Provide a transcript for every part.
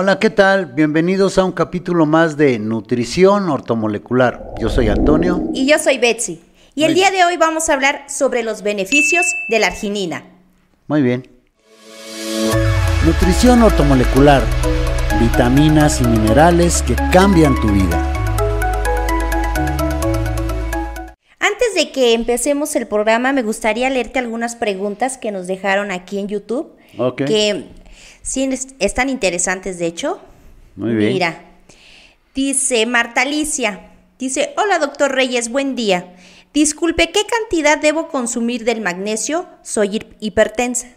Hola, ¿qué tal? Bienvenidos a un capítulo más de Nutrición Ortomolecular. Yo soy Antonio. Y yo soy Betsy. Y el Muy día de hoy vamos a hablar sobre los beneficios de la arginina. Muy bien. Nutrición ortomolecular. Vitaminas y minerales que cambian tu vida. Antes de que empecemos el programa, me gustaría leerte algunas preguntas que nos dejaron aquí en YouTube. Ok. Que sí es- están interesantes, de hecho. Muy bien. Mira, dice Marta Alicia, dice, hola doctor Reyes, buen día. Disculpe, ¿qué cantidad debo consumir del magnesio? Soy hip- hipertensa.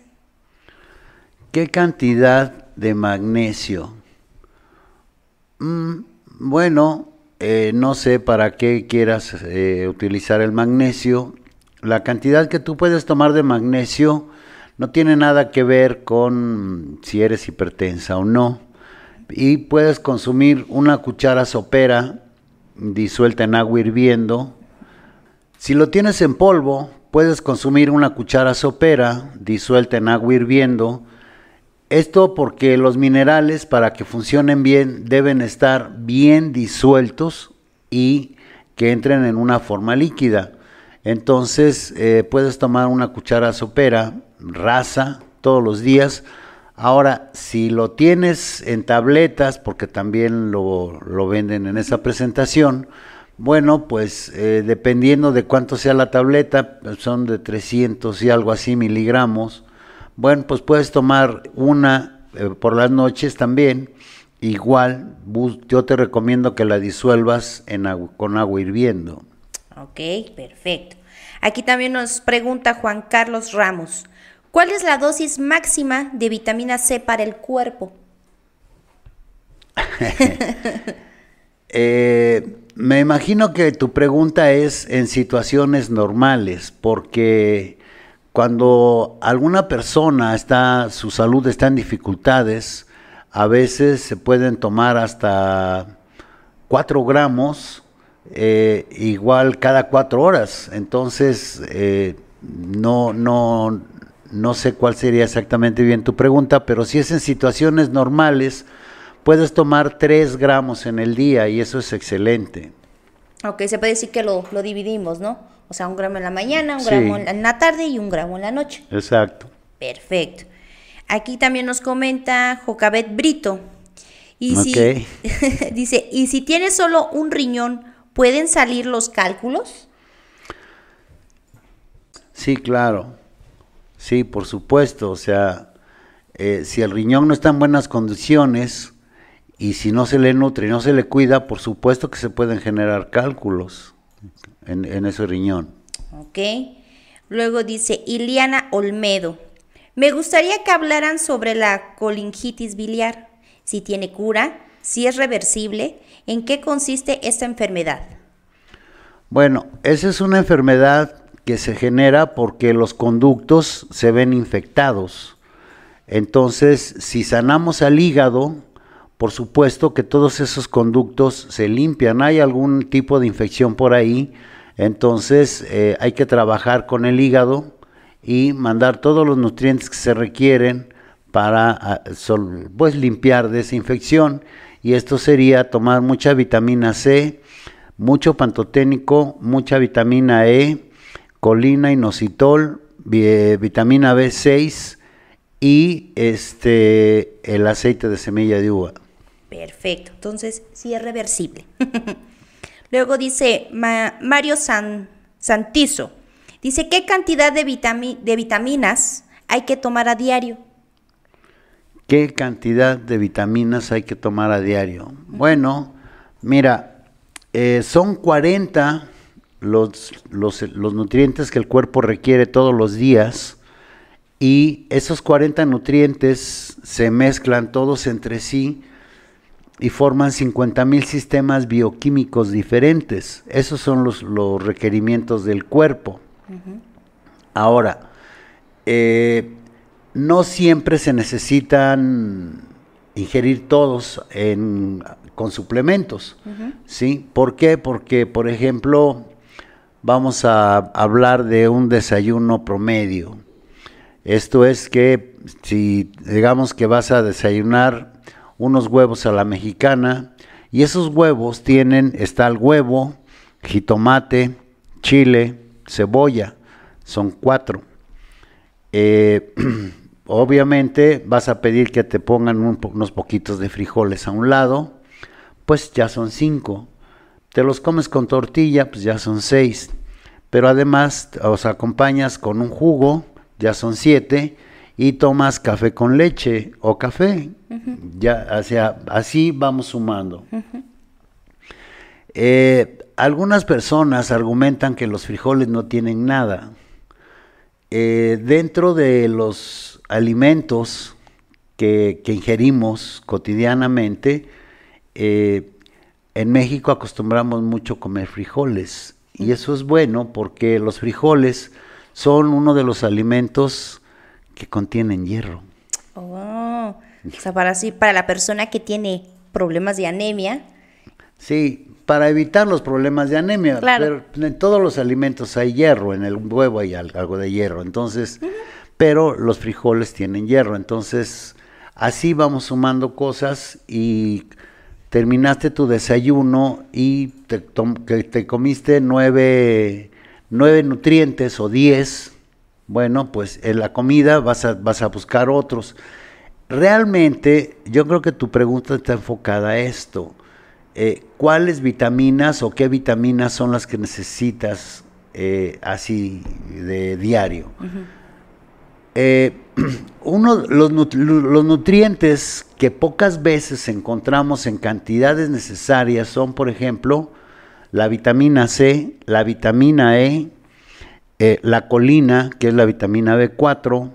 ¿Qué cantidad de magnesio? Mm, bueno, eh, no sé para qué quieras eh, utilizar el magnesio. La cantidad que tú puedes tomar de magnesio no tiene nada que ver con si eres hipertensa o no. Y puedes consumir una cuchara sopera disuelta en agua hirviendo. Si lo tienes en polvo, puedes consumir una cuchara sopera disuelta en agua hirviendo. Esto porque los minerales para que funcionen bien deben estar bien disueltos y que entren en una forma líquida. Entonces eh, puedes tomar una cuchara sopera rasa todos los días. Ahora, si lo tienes en tabletas, porque también lo, lo venden en esa presentación, bueno, pues eh, dependiendo de cuánto sea la tableta, son de 300 y algo así miligramos. Bueno, pues puedes tomar una eh, por las noches también. Igual, yo te recomiendo que la disuelvas con agua hirviendo. Ok, perfecto. Aquí también nos pregunta Juan Carlos Ramos, ¿cuál es la dosis máxima de vitamina C para el cuerpo? Eh, me imagino que tu pregunta es en situaciones normales, porque cuando alguna persona está, su salud está en dificultades, a veces se pueden tomar hasta 4 gramos, eh, igual cada cuatro horas. Entonces, eh, no, no, no sé cuál sería exactamente bien tu pregunta, pero si es en situaciones normales, puedes tomar 3 gramos en el día y eso es excelente. Ok, se puede decir que lo, lo dividimos, ¿no? O sea, un gramo en la mañana, un Sí. gramo en la, tarde y un gramo en la noche. Exacto. Perfecto. Aquí también nos comenta Jocabet Brito. Y si, dice, ¿y si tienes solo un riñón, pueden salir los cálculos? Sí, claro. Sí, por supuesto. O sea, eh, si el riñón no está en buenas condiciones y si no se le nutre y no se le cuida, por supuesto que se pueden generar cálculos en, en ese riñón. Ok. Luego dice Iliana Olmedo. Me gustaría que hablaran sobre la colingitis biliar. Si tiene cura, si es reversible, en qué consiste esta enfermedad. Bueno, esa es una enfermedad que se genera porque los conductos se ven infectados. Entonces, si sanamos al hígado, por supuesto que todos esos conductos se limpian. Hay algún tipo de infección por ahí, entonces eh, hay que trabajar con el hígado y mandar todos los nutrientes que se requieren para ah, pues, limpiar de esa infección. Y esto sería tomar mucha vitamina C, mucho pantoténico, mucha vitamina E, colina, inositol, eh, vitamina B6 y este el aceite de semilla de uva. Perfecto. Entonces, sí es reversible. Luego dice Ma- Mario San- Santizo. Dice, ¿qué cantidad de, vitami- de vitaminas hay que tomar a diario? ¿Qué cantidad de vitaminas hay que tomar a diario? Bueno, mira, eh, son 40 los, los, los nutrientes que el cuerpo requiere todos los días y esos 40 nutrientes se mezclan todos entre sí y forman 50 mil sistemas bioquímicos diferentes. Esos son los, los requerimientos del cuerpo. Ahora, eh, no siempre se necesitan ingerir todos en- con suplementos, ¿sí? ¿Por qué? Porque, por ejemplo, vamos a hablar de un desayuno promedio. Esto es que si digamos que vas a desayunar unos huevos a la mexicana, y esos huevos tienen, está el huevo, jitomate, chile, cebolla, son cuatro. Eh, obviamente vas a pedir que te pongan unos poquitos de frijoles a un lado, pues ya son cinco. Te los comes con tortilla, pues ya son seis. Pero además os acompañas con un jugo, ya son siete, y tomas café con leche o café. Ya, así vamos sumando. Eh, algunas personas argumentan que los frijoles no tienen nada. Eh, dentro de los alimentos que, ingerimos cotidianamente, eh, en México acostumbramos mucho comer frijoles y eso es bueno porque los frijoles son uno de los alimentos que contienen hierro. Oh, o sea, para, para la persona que tiene problemas de anemia. Sí, para evitar los problemas de anemia. Pero en todos los alimentos hay hierro, en el huevo hay algo de hierro, entonces, pero los frijoles tienen hierro, entonces así vamos sumando cosas y terminaste tu desayuno y te, te comiste nueve, nueve, nutrientes o diez, bueno, pues en la comida vas a, vas a buscar otros. Realmente, yo creo que tu pregunta está enfocada a esto. Eh, ¿Cuáles vitaminas o qué vitaminas son las que necesitas eh, así de diario? Eh, uno, los, los, nutrientes que pocas veces encontramos en cantidades necesarias son, por ejemplo, la vitamina C, la vitamina E, eh, la colina, que es la vitamina B4,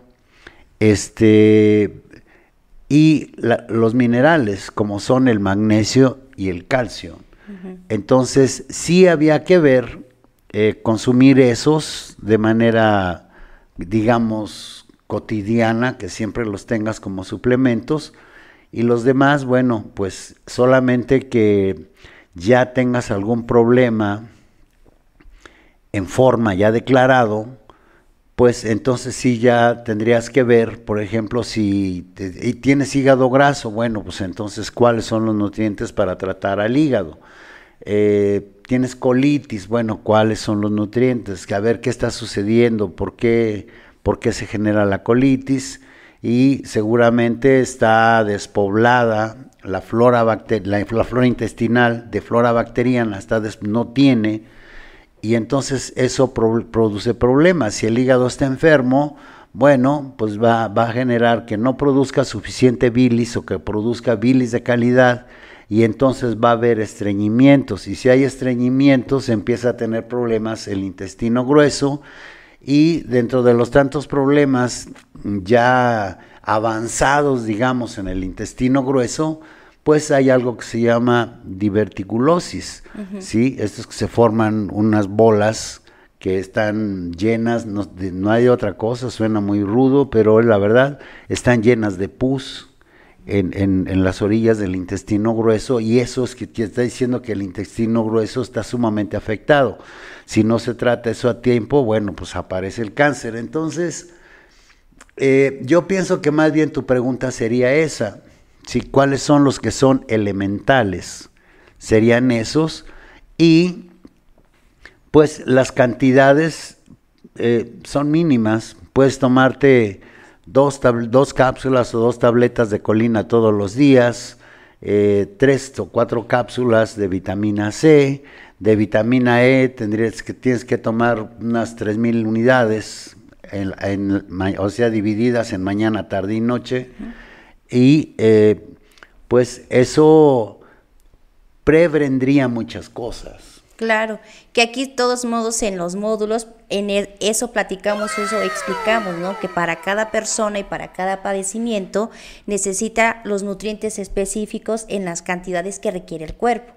este, y los minerales, como son el magnesio y el calcio. Entonces, sí había que ver, eh, consumir esos de manera, digamos, cotidiana, que siempre los tengas como suplementos, y los demás, bueno, pues solamente que ya tengas algún problema en forma ya declarado, pues entonces sí ya tendrías que ver, por ejemplo, si tienes hígado graso, bueno, pues entonces cuáles son los nutrientes para tratar al hígado. Eh, tienes colitis, bueno, cuáles son los nutrientes, a ver qué está sucediendo, por qué por qué se genera la colitis y seguramente está despoblada la flora, la, flora intestinal de flora bacteriana, está no tiene y entonces eso produce problemas. Si el hígado está enfermo, bueno, pues va, va, a generar que no produzca suficiente bilis o que produzca bilis de calidad y entonces va a haber estreñimientos. Y si hay estreñimientos, empieza a tener problemas el intestino grueso y dentro de los tantos problemas ya avanzados, digamos, en el intestino grueso, pues hay algo que se llama diverticulosis, ¿sí? Estos que se forman unas bolas que están llenas, no, hay otra cosa, suena muy rudo, pero la verdad, están llenas de pus en, en, las orillas del intestino grueso y eso es que está diciendo que el intestino grueso está sumamente afectado. Si no se trata eso a tiempo, bueno, pues aparece el cáncer. Entonces, eh, yo pienso que más bien tu pregunta sería esa, ¿sí? ¿cuáles son los que son elementales? Serían esos y pues las cantidades eh, son mínimas, puedes tomarte dos, dos, cápsulas o dos tabletas de colina todos los días, eh, tres o cuatro cápsulas de vitamina C, de vitamina E tendrías que, tienes que tomar unas 3.000 unidades, en, o sea, divididas en mañana, tarde y noche. Y eh, pues eso prevendría muchas cosas. Claro, que aquí de todos modos en los módulos, en eso platicamos, eso explicamos, ¿no? Que para cada persona y para cada padecimiento necesita los nutrientes específicos en las cantidades que requiere el cuerpo.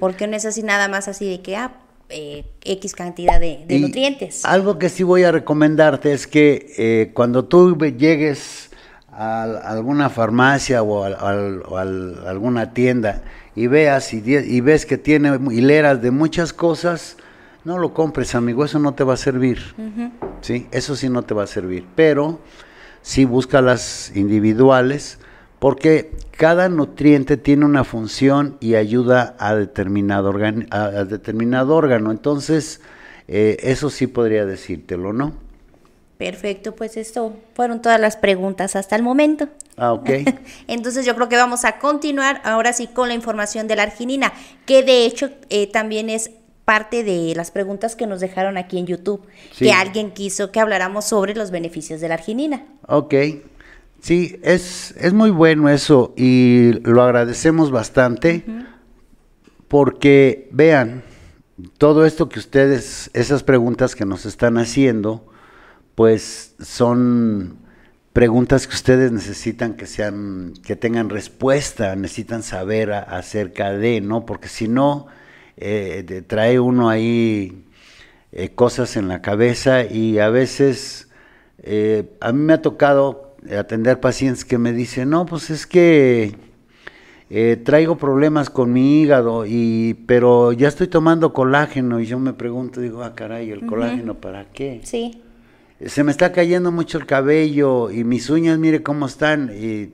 Porque no es así nada más así de que, ah, eh, X cantidad de, nutrientes. Algo que sí voy a recomendarte es que eh, cuando tú llegues a, alguna farmacia o a, alguna tienda y veas y, y, ves que tiene hileras de muchas cosas, no lo compres, amigo, eso no te va a servir. ¿sí? Eso sí no te va a servir. Pero sí busca las individuales porque cada nutriente tiene una función y ayuda a determinado, a, determinado órgano. Entonces, eh, eso sí podría decírtelo, ¿no? Perfecto, pues esto fueron todas las preguntas hasta el momento. Ah, ok. Entonces yo creo que vamos a continuar ahora sí con la información de la arginina, que de hecho eh, también es parte de las preguntas que nos dejaron aquí en YouTube, que alguien quiso que habláramos sobre los beneficios de la arginina. Ok. Sí, es, es muy bueno eso y lo agradecemos bastante porque vean, todo esto que ustedes, esas preguntas que nos están haciendo, pues son preguntas que ustedes necesitan que sean, que tengan respuesta, necesitan saber acerca de, ¿no? Porque si no, eh, trae uno ahí eh, cosas en la cabeza y a veces eh, a mí me ha tocado atender pacientes que me dicen, no, pues es que traigo problemas con mi hígado, y, pero ya estoy tomando colágeno y yo me pregunto, digo, ah, caray, ¿el colágeno para qué? Sí. Se me está cayendo mucho el cabello y mis uñas, mire cómo están, y,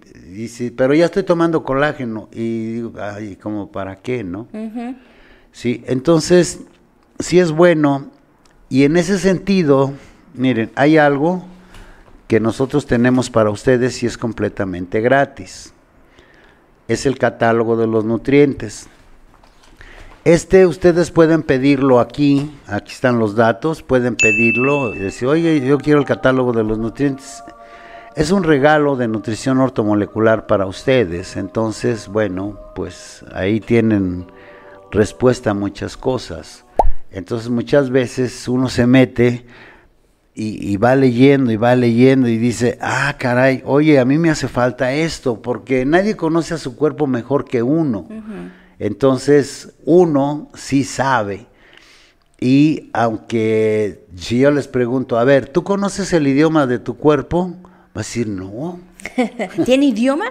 pero ya estoy tomando colágeno y digo, ay, como para qué, ¿no? Sí, entonces, sí es bueno. Y en ese sentido, miren, hay algo que nosotros tenemos para ustedes y es completamente gratis. Es el catálogo de los nutrientes. Este ustedes pueden pedirlo aquí, aquí están los datos, pueden pedirlo y decir, oye, yo quiero el catálogo de los nutrientes. Es un regalo de nutrición ortomolecular para ustedes, entonces, bueno, pues ahí tienen respuesta a muchas cosas. Entonces muchas veces uno se mete y, va leyendo y va leyendo y dice, ah, caray, oye, a mí me hace falta esto, porque nadie conoce a su cuerpo mejor que uno. Entonces uno sí sabe. Y aunque si yo les pregunto, a ver, ¿tú conoces el idioma de tu cuerpo? Va a decir, no. ¿Tiene idioma?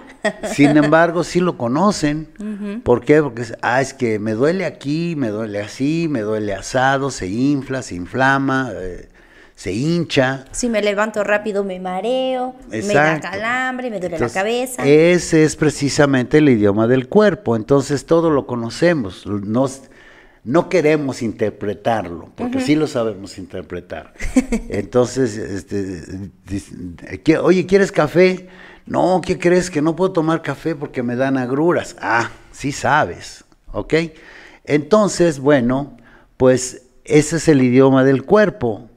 Sin embargo, sí lo conocen. ¿Por qué? Porque ah, es que me duele aquí, me duele así, me duele asado, se infla, se inflama, eh, se hincha. Si me levanto rápido me mareo, me da calambre, me duele la cabeza. Ese es precisamente el idioma del cuerpo. Entonces todo lo conocemos. Nos, no queremos interpretarlo, porque sí lo sabemos interpretar. Entonces, este, oye, ¿quieres café? No, ¿qué crees? Que no puedo tomar café porque me dan agruras. Ah, sí sabes, ¿ok? Entonces, bueno, pues ese es el idioma del cuerpo.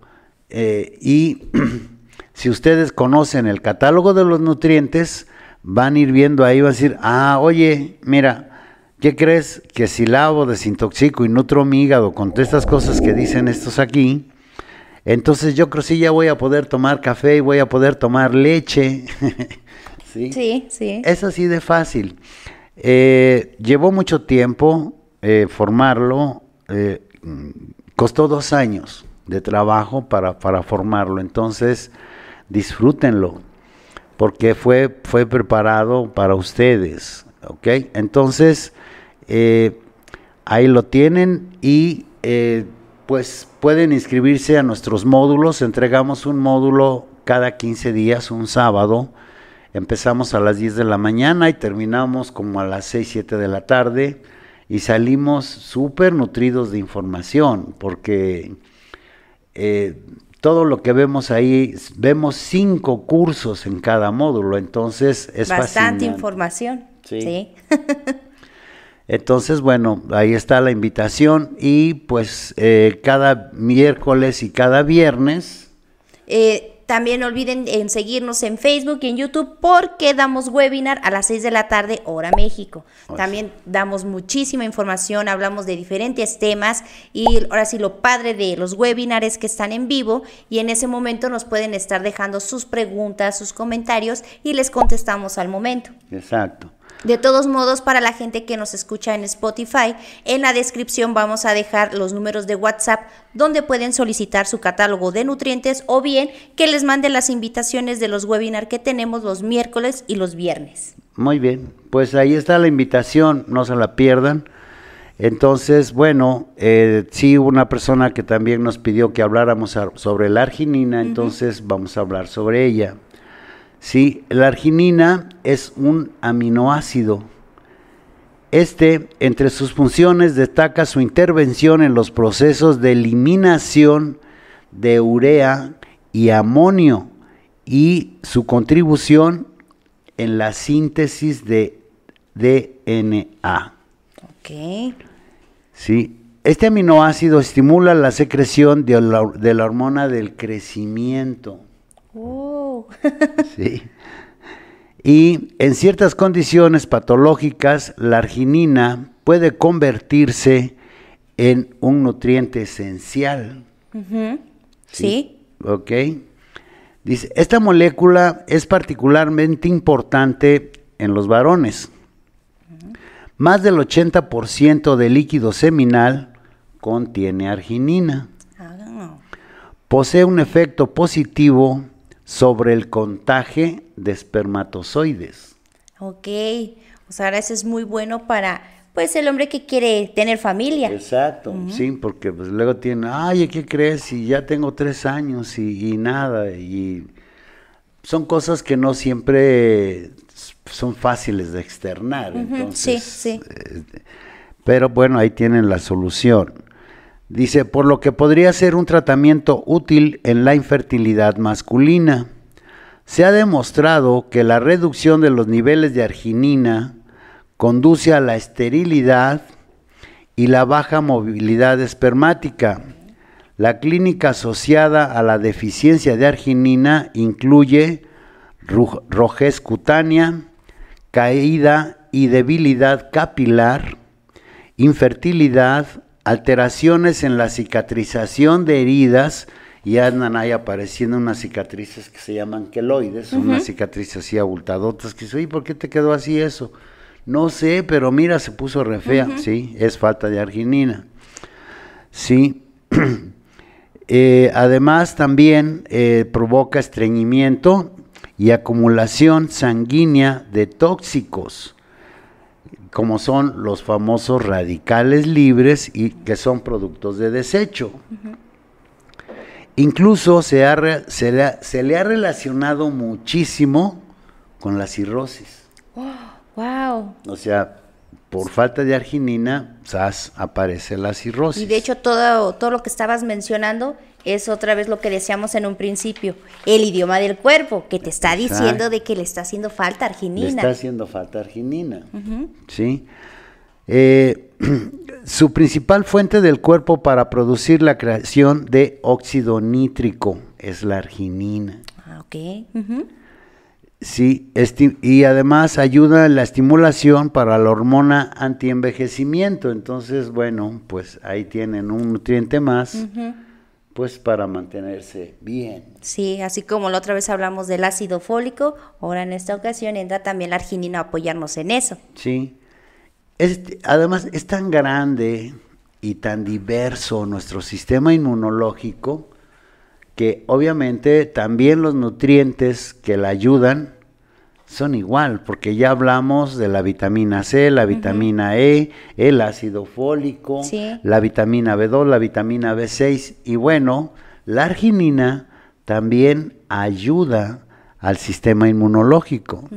Eh, y si ustedes conocen el catálogo de los nutrientes, van a ir viendo ahí, van a decir, ah, oye, mira, ¿Qué crees? Que si lavo, desintoxico y nutro mi hígado con todas estas cosas que dicen estos aquí, entonces yo creo que sí ya voy a poder tomar café y voy a poder tomar leche. ¿Sí? sí, sí. Es así de fácil. Eh, llevó mucho tiempo eh, formarlo, eh, costó dos años de trabajo para, para formarlo, entonces disfrútenlo, porque fue, fue preparado para ustedes, ¿ok? Entonces, ahí lo tienen y pues pueden inscribirse a nuestros módulos. Entregamos un módulo cada 15 días, un sábado. Empezamos a las 10 de la mañana y terminamos como a las 6, 7 de la tarde y salimos súper nutridos de información porque eh, todo lo que vemos ahí, vemos cinco cursos en cada módulo, entonces es Bastante información. sí. Entonces, bueno, ahí está la invitación y pues eh, cada miércoles y cada viernes. Eh, también no olviden en seguirnos en Facebook y en YouTube porque damos webinar a las 6 de la tarde, hora México. También damos muchísima información, hablamos de diferentes temas y ahora sí lo padre de los webinars que están en vivo y en ese momento nos pueden estar dejando sus preguntas, sus comentarios y les contestamos al momento. Exacto. De todos modos, para la gente que nos escucha en Spotify, en la descripción vamos a dejar los números de WhatsApp donde pueden solicitar su catálogo de nutrientes o bien que les mande las invitaciones de los webinars que tenemos los miércoles y los viernes. Muy bien, pues ahí está la invitación, no se la pierdan. Entonces, bueno, eh, sí hubo una persona que también nos pidió que habláramos sobre la arginina, entonces vamos a hablar sobre ella. Sí, la arginina es un aminoácido. Este, entre sus funciones, destaca su intervención en los procesos de eliminación de urea y amonio y su contribución en la síntesis de DNA. Ok. Sí, este aminoácido estimula la secreción de la, de la hormona del crecimiento. Oh. Sí. Y en ciertas condiciones patológicas, la arginina puede convertirse en un nutriente esencial. Sí. ¿Ok? Dice, esta molécula es particularmente importante en los varones. Más del 80% del líquido seminal contiene arginina. Ah, Posee un efecto positivo sobre el contagio de espermatozoides. ok. O sea, ahora eso es muy bueno para, pues, el hombre que quiere tener familia. Exacto, sí, porque pues luego tiene, ay, ¿qué crees? Y ya tengo tres años y, y nada, y son cosas que no siempre son fáciles de externar. entonces, sí, sí. eh, pero bueno, ahí tienen la solución. Dice, por lo que podría ser un tratamiento útil en la infertilidad masculina. Se ha demostrado que la reducción de los niveles de arginina conduce a la esterilidad y la baja movilidad espermática. La clínica asociada a la deficiencia de arginina incluye rojez cutánea, caída y debilidad capilar, infertilidad, alteraciones en la cicatrización de heridas, y andan ahí apareciendo unas cicatrices que se llaman queloides, son unas cicatrices así abultadotas, que dice, oye, ¿por qué te quedó así eso? No sé, pero mira, se puso re fea, sí, es falta de arginina. Sí. Eh, además, también eh, provoca estreñimiento y acumulación sanguínea de tóxicos, como son los famosos radicales libres y que son productos de desecho. Incluso se, ha re- se le ha- se le ha relacionado muchísimo con la cirrosis. Wow. O sea, por falta de arginina, ¡zas! aparece la cirrosis. Y de hecho todo, todo lo que estabas mencionando es otra vez lo que decíamos en un principio, el idioma del cuerpo, que te está Exacto. diciendo de que le está haciendo falta Le arginina. está haciendo falta arginina. ¿Sí? Eh, su principal fuente del cuerpo para producir la creación de óxido nítrico es la arginina. Ah, ok. Sí, y además ayuda en la estimulación para la hormona antienvejecimiento. Entonces, bueno, pues ahí tienen un nutriente más, pues para mantenerse bien. Sí, así como la otra vez hablamos del ácido fólico, ahora en esta ocasión entra también la arginina a apoyarnos en eso. Sí. Este, además, es tan grande y tan diverso nuestro sistema inmunológico que obviamente también los nutrientes que la ayudan son igual, porque ya hablamos de la vitamina C, la vitamina E, el ácido fólico, Sí. la vitamina B2, la vitamina B6 y bueno, la arginina también ayuda al sistema inmunológico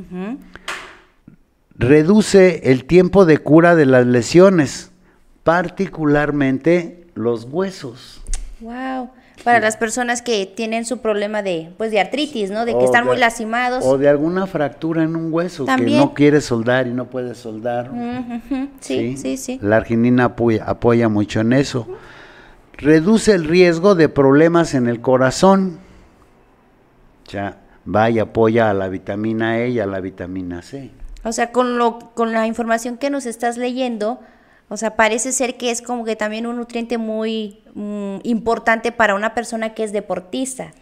reduce el tiempo de cura de las lesiones, particularmente los huesos. Wow. Para las personas que tienen su problema de, pues, de artritis, ¿no? De que O están de- muy lastimados. O de alguna fractura en un hueso También. que no quiere soldar y no puede soldar. Sí, sí, sí. La arginina apoya, apoya mucho en eso. Reduce el riesgo de problemas en el corazón. Ya, va y apoya a la vitamina E y a la vitamina C. O sea, con lo, con la información que nos estás leyendo, o sea, parece ser que es como que también un nutriente muy mm, importante para una persona que es deportista.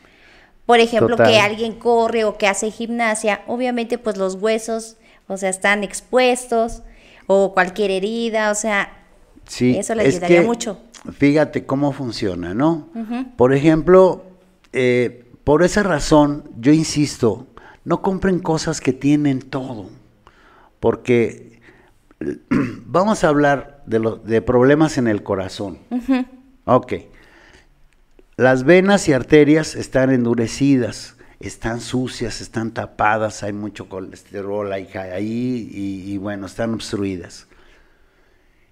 Por ejemplo, Total. que alguien corre o que hace gimnasia, obviamente pues los huesos, o sea, están expuestos o cualquier herida, o sea, Sí, Eso le es ayudaría que, mucho. Fíjate cómo funciona, ¿no? Por ejemplo, eh, por esa razón, yo insisto, no compren cosas que tienen todo, porque eh, vamos a hablar de, lo- de problemas en el corazón. Ok. Las venas y arterias están endurecidas, están sucias, están tapadas, hay mucho colesterol ahí, ahí y, y bueno, están obstruidas.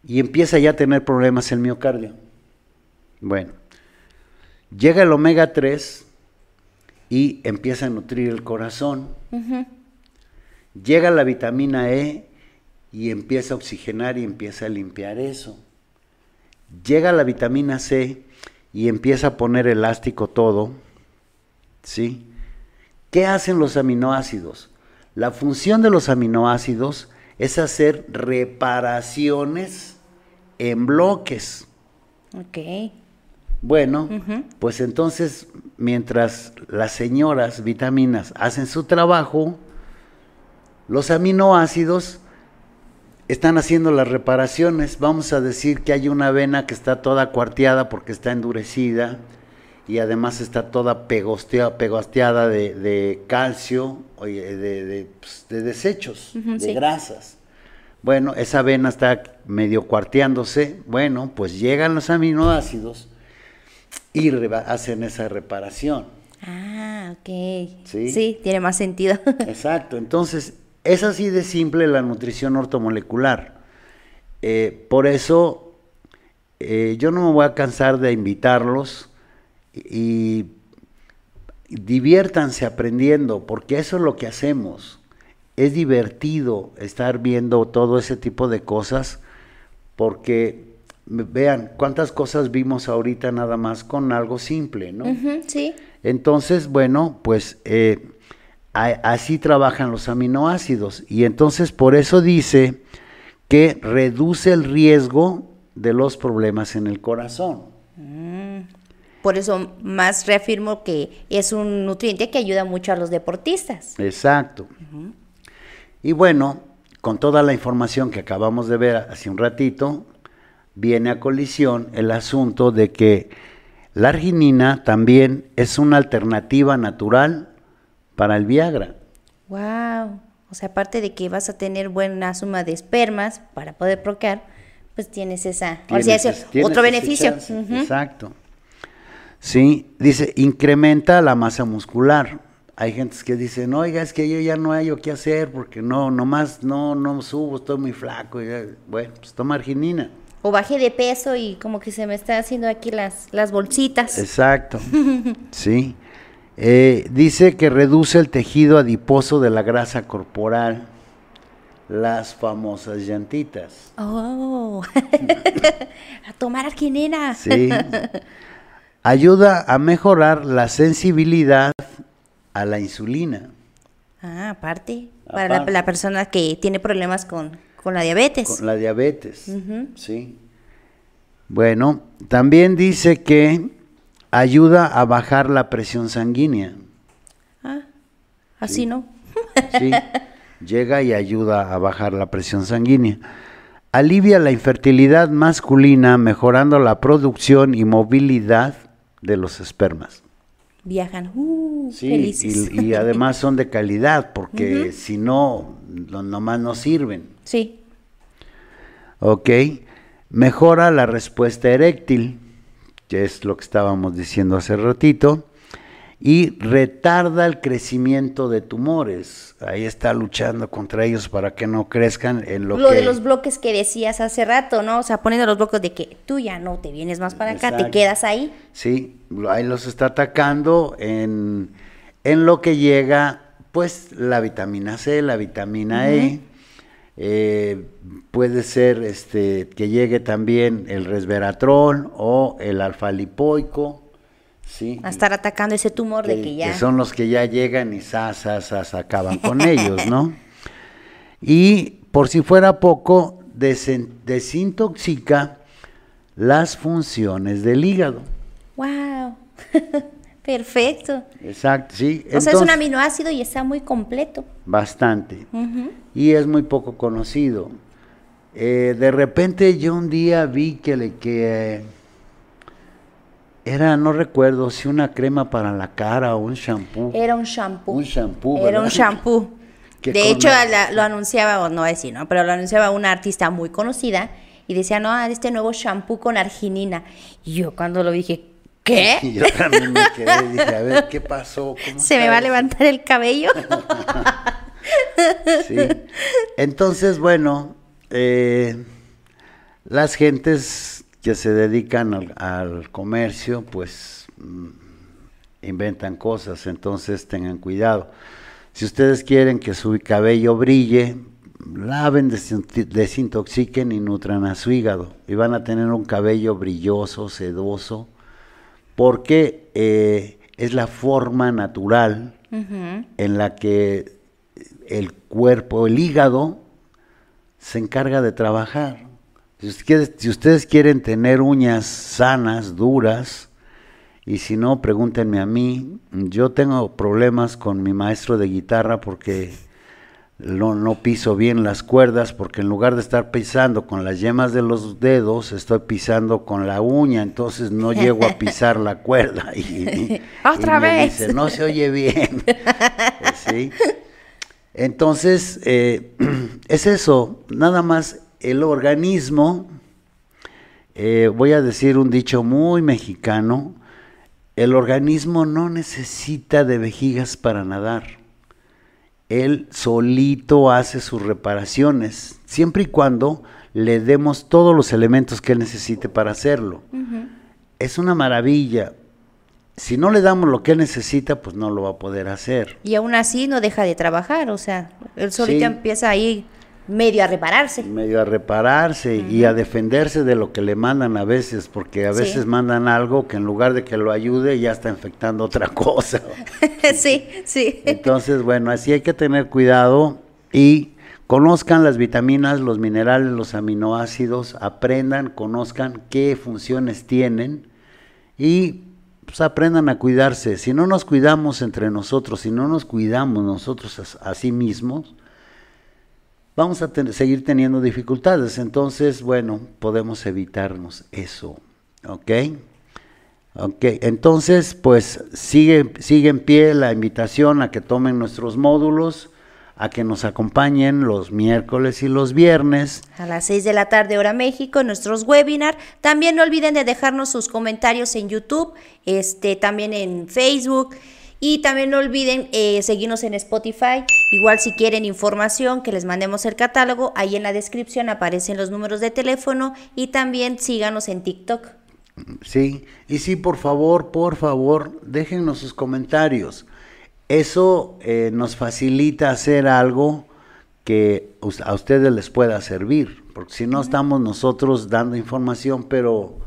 Y empieza ya a tener problemas el miocardio. Bueno, llega el omega 3 y empieza a nutrir el corazón. Llega la vitamina E y empieza a oxigenar y empieza a limpiar eso. Llega la vitamina C y empieza a poner elástico todo. ¿Sí? ¿Qué hacen los aminoácidos? La función de los aminoácidos es hacer reparaciones en bloques. Ok. Bueno, pues entonces, mientras las señoras vitaminas hacen su trabajo, los aminoácidos están haciendo las reparaciones. Vamos a decir que hay una vena que está toda cuarteada porque está endurecida y además está toda pegosteada de, calcio, de, de, pues, de desechos, de grasas. Bueno, esa vena está medio cuarteándose. Bueno, pues llegan los aminoácidos y hacen esa reparación. Ah, ok. ¿Sí? sí, tiene más sentido. Exacto. Entonces, es así de simple la nutrición ortomolecular. Eh, por eso, eh, yo no me voy a cansar de invitarlos y diviértanse aprendiendo, porque eso es lo que hacemos. Es divertido estar viendo todo ese tipo de cosas, porque vean cuántas cosas vimos ahorita nada más con algo simple, ¿no? sí. Entonces, bueno, pues eh, así trabajan los aminoácidos y entonces por eso dice que reduce el riesgo de los problemas en el corazón. Mm. Por eso más reafirmo que es un nutriente que ayuda mucho a los deportistas. Exacto. Y bueno, con toda la información que acabamos de ver hace un ratito, viene a colisión el asunto de que la arginina también es una alternativa natural para el Viagra. Wow. O sea, aparte de que vas a tener buena suma de espermas para poder procrear, pues tienes esa, otro beneficio. Exacto. Sí, dice, incrementa la masa muscular. Hay gente que dicen, oiga, es que yo ya no hay qué hacer porque no, nomás no, no subo, estoy muy flaco. bueno, pues toma arginina o bajé de peso y como que se me está haciendo aquí las, las bolsitas. Exacto, sí. Eh, dice que reduce el tejido adiposo de la grasa corporal, las famosas llantitas. Oh, a tomar arginina. Sí. Ayuda a mejorar la sensibilidad a la insulina. Ah, aparte, para la persona que tiene problemas con, con la diabetes. Con la diabetes, sí. Bueno, también dice que ayuda a bajar la presión sanguínea. Ah, así no. sí, llega y ayuda a bajar la presión sanguínea. Alivia la infertilidad masculina mejorando la producción y movilidad de los espermas. Viajan, uh, sí, felices. Y, además son de calidad, porque si no, nomás no sirven. Sí. Ok. Mejora la respuesta eréctil, que es lo que estábamos diciendo hace ratito. Y retarda el crecimiento de tumores. Ahí está luchando contra ellos para que no crezcan en lo, lo de los bloques que decías hace rato, ¿no? O sea, poniendo los bloques de que tú ya no te vienes más para acá, te quedas ahí. Sí, ahí los está atacando en, en lo que llega, pues, la vitamina C, la vitamina E eh, puede ser este, que llegue también el resveratrol o el alfa-lipoico. ¿sí? A estar atacando ese tumor de que ya... Que son los que ya llegan y sas, acaban con ellos, ¿no? Y por si fuera poco, desintoxica las funciones del hígado. ¡Wow! Perfecto. Exacto, sí. O sea, es un aminoácido y está muy completo. Bastante. Y es muy poco conocido. Eh, de repente yo un día vi que le que era, no recuerdo si una crema para la cara o un shampoo. Era un shampoo. Un shampoo. Era un shampoo. de hecho, lo anunciaba, no decir, ¿no? Pero lo anunciaba una artista muy conocida y decía, no, este nuevo shampoo con arginina. Y yo cuando lo dije, ¿Qué? Y yo también me quedé y dije, a ver, ¿qué pasó? ¿Cómo ¿Se me va a levantar el cabello? Sí. Entonces, bueno, eh, las gentes que se dedican al, al comercio, pues mm, inventan cosas, entonces tengan cuidado. Si ustedes quieren que su cabello brille, laven, desintoxiquen y nutran a su hígado y van a tener un cabello brilloso, sedoso, porque eh, es la forma natural en la que el cuerpo, el hígado, se encarga de trabajar. Si ustedes, si ustedes quieren tener uñas sanas, duras, y si no, pregúntenme a mí. Yo tengo problemas con mi maestro de guitarra porque no, no piso bien las cuerdas, porque en lugar de estar pisando con las yemas de los dedos, estoy pisando con la uña, entonces no llego a pisar la cuerda. Y, Otra y me vez. dice, no se oye bien. Pues sí. Entonces, eh, es eso, nada más el organismo, eh, voy a decir un dicho muy mexicano, el organismo no necesita de vejigas para nadar. Él solito hace sus reparaciones, siempre y cuando le demos todos los elementos que él necesite para hacerlo. Es una maravilla. Si no le damos lo que él necesita, pues no lo va a poder hacer. Y aún así no deja de trabajar, o sea, él solito Sí. empieza ahí medio a repararse. medio a repararse y a defenderse de lo que le mandan a veces, porque a Sí. veces mandan algo que en lugar de que lo ayude ya está infectando otra cosa. sí, sí. Entonces, bueno, así hay que tener cuidado y conozcan las vitaminas, los minerales, los aminoácidos, aprendan, conozcan qué funciones tienen y pues, aprendan a cuidarse. Si no nos cuidamos entre nosotros, si no nos cuidamos nosotros a, sí mismos, vamos a seguir teniendo dificultades. Entonces, bueno, podemos evitarnos eso. ¿Ok? Ok, entonces, pues sigue, sigue en pie la invitación a que tomen nuestros módulos, a que nos acompañen los miércoles y los viernes. A las 6 de la tarde hora México, nuestros webinar. También no olviden de dejarnos sus comentarios en YouTube, este, también en Facebook. Y también no olviden eh, seguirnos en Spotify. Igual si quieren información, que les mandemos el catálogo, ahí en la descripción aparecen los números de teléfono. Y también síganos en TikTok. Sí, y sí, por favor, por favor, déjennos sus comentarios. Eso eh, nos facilita hacer algo que a ustedes les pueda servir, porque si no estamos nosotros dando información, pero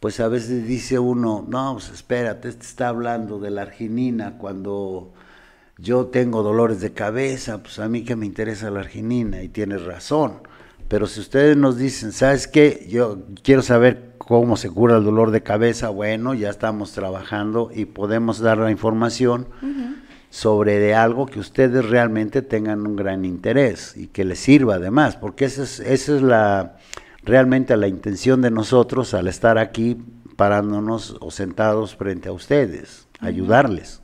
pues a veces dice uno, no, pues espérate, este está hablando de la arginina cuando yo tengo dolores de cabeza, pues a mí que me interesa la arginina y tienes razón. Pero si ustedes nos dicen, ¿sabes qué? Yo quiero saber cómo se cura el dolor de cabeza, bueno, ya estamos trabajando y podemos dar la información sobre de algo que ustedes realmente tengan un gran interés y que les sirva además, porque esa es, esa es la realmente la intención de nosotros al estar aquí parándonos o sentados frente a ustedes, ayudarles.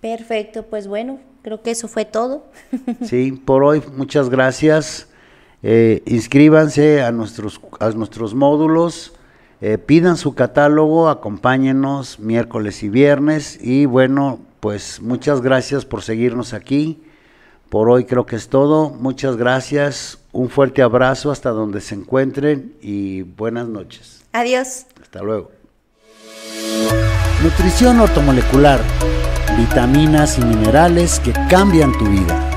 Perfecto, pues bueno, creo que eso fue todo. Sí, por hoy muchas gracias. Eh, inscríbanse a nuestros, a nuestros módulos, eh, pidan su catálogo, acompáñenos miércoles y viernes y bueno, pues muchas gracias por seguirnos aquí. Por hoy creo que es todo. Muchas gracias. Un fuerte abrazo hasta donde se encuentren y buenas noches. Adiós. Hasta luego. Nutrición ortomolecular. Vitaminas y minerales que cambian tu vida.